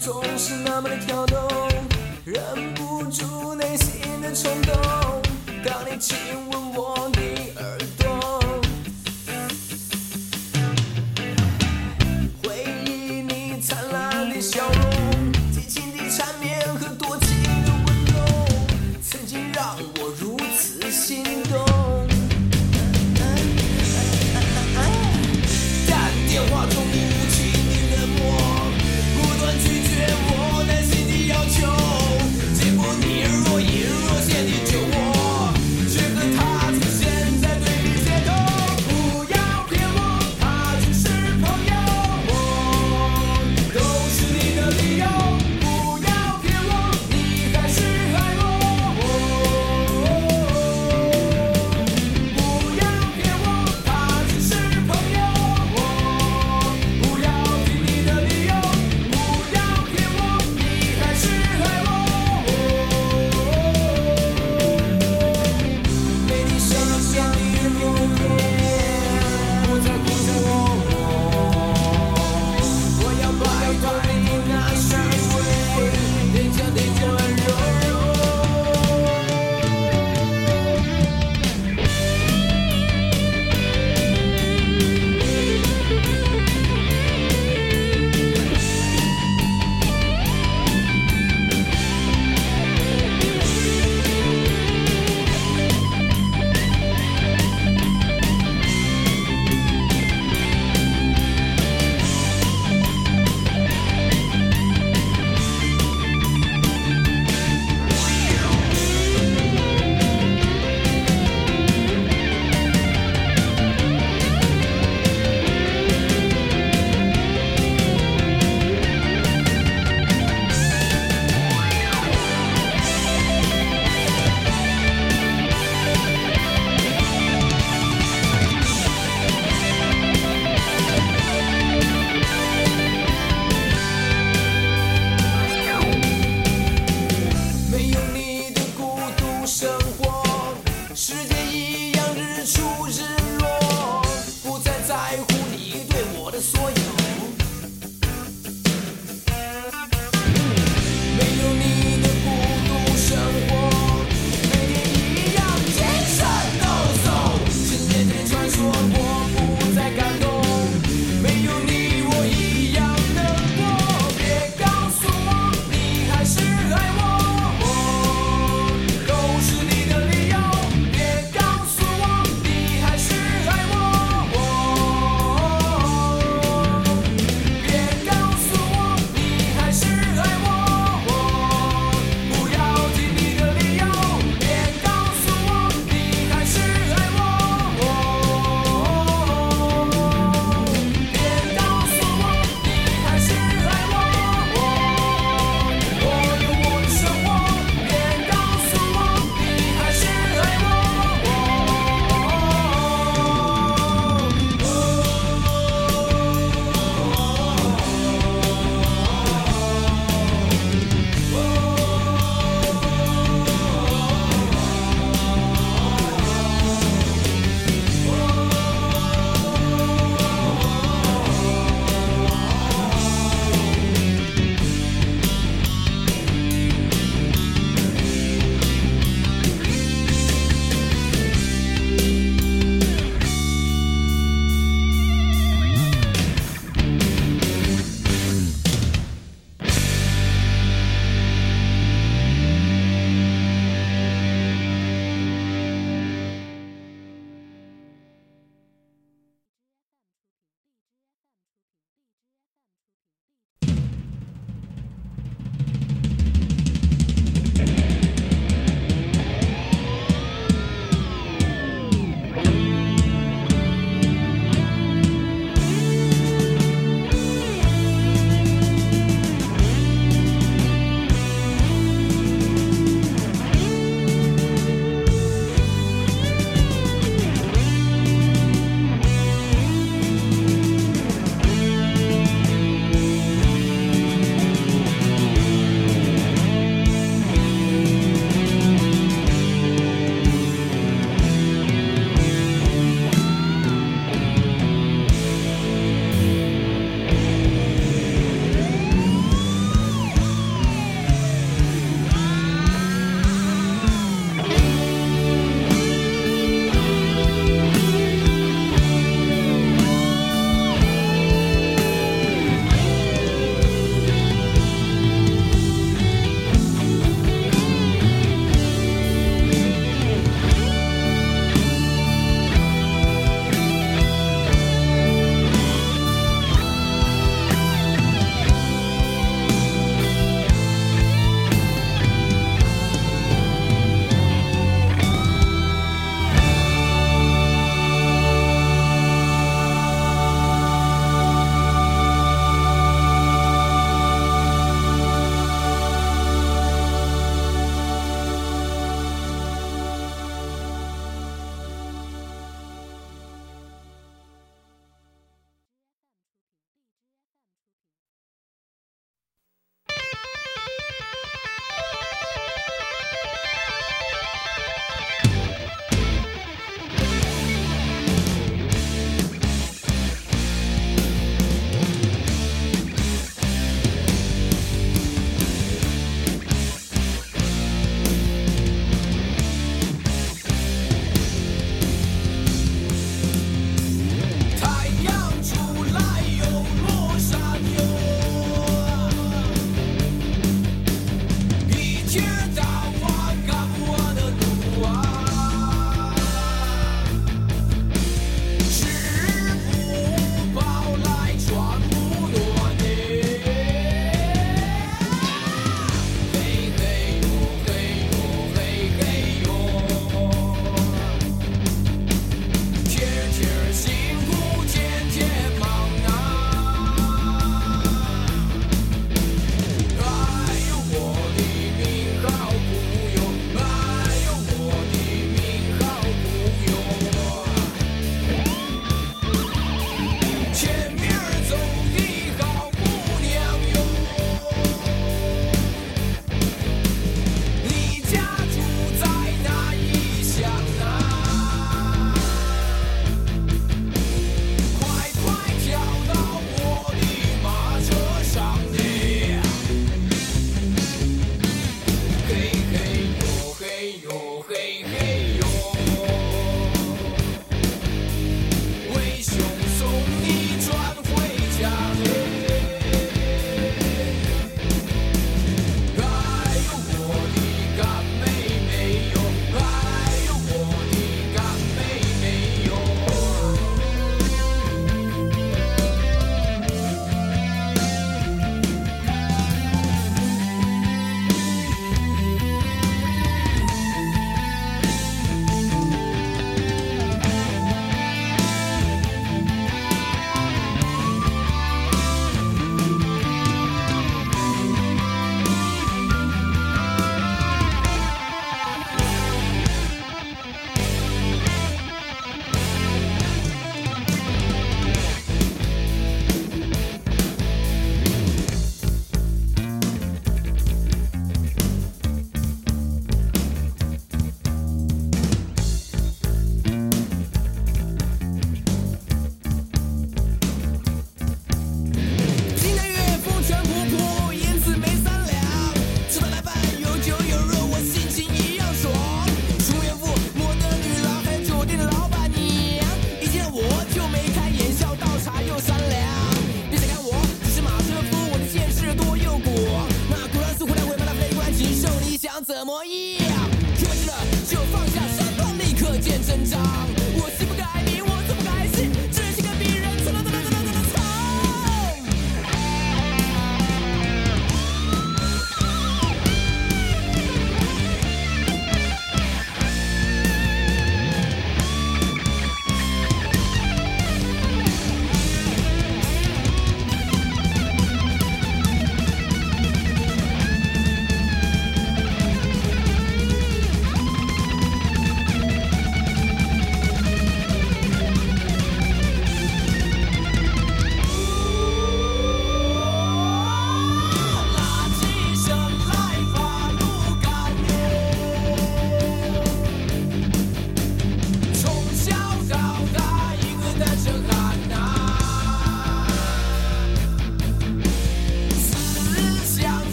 总是那么的跳动，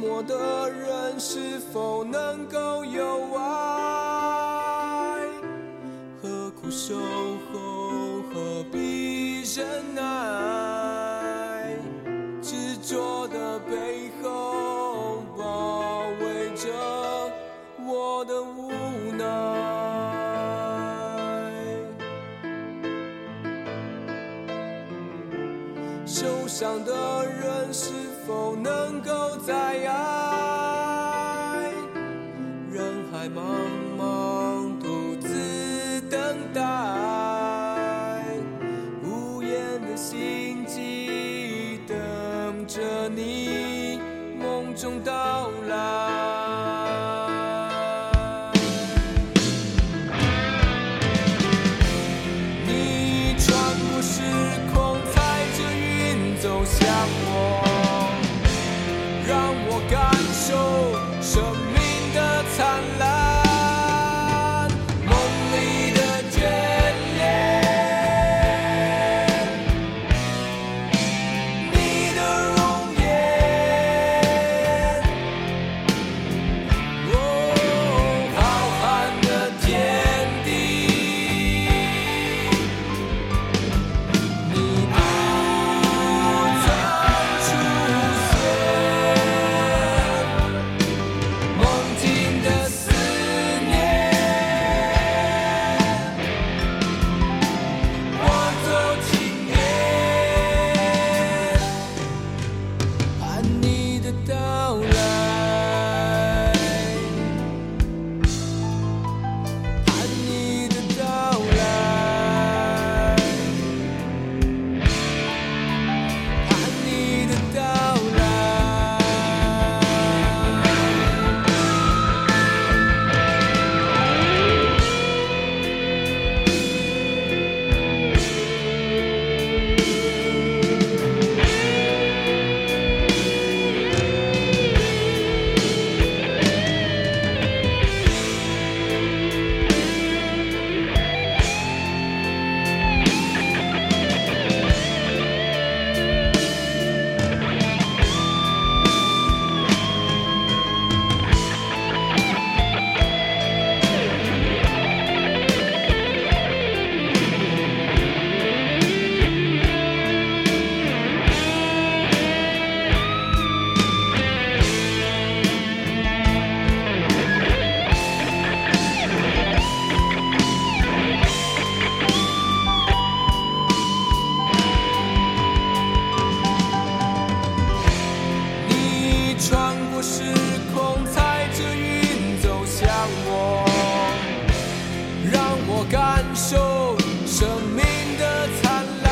寂寞的人是否能够有爱？何苦守候何必忍耐执着的背后包围着我的无奈。受伤的人是能够再爱。我感受生命的灿烂。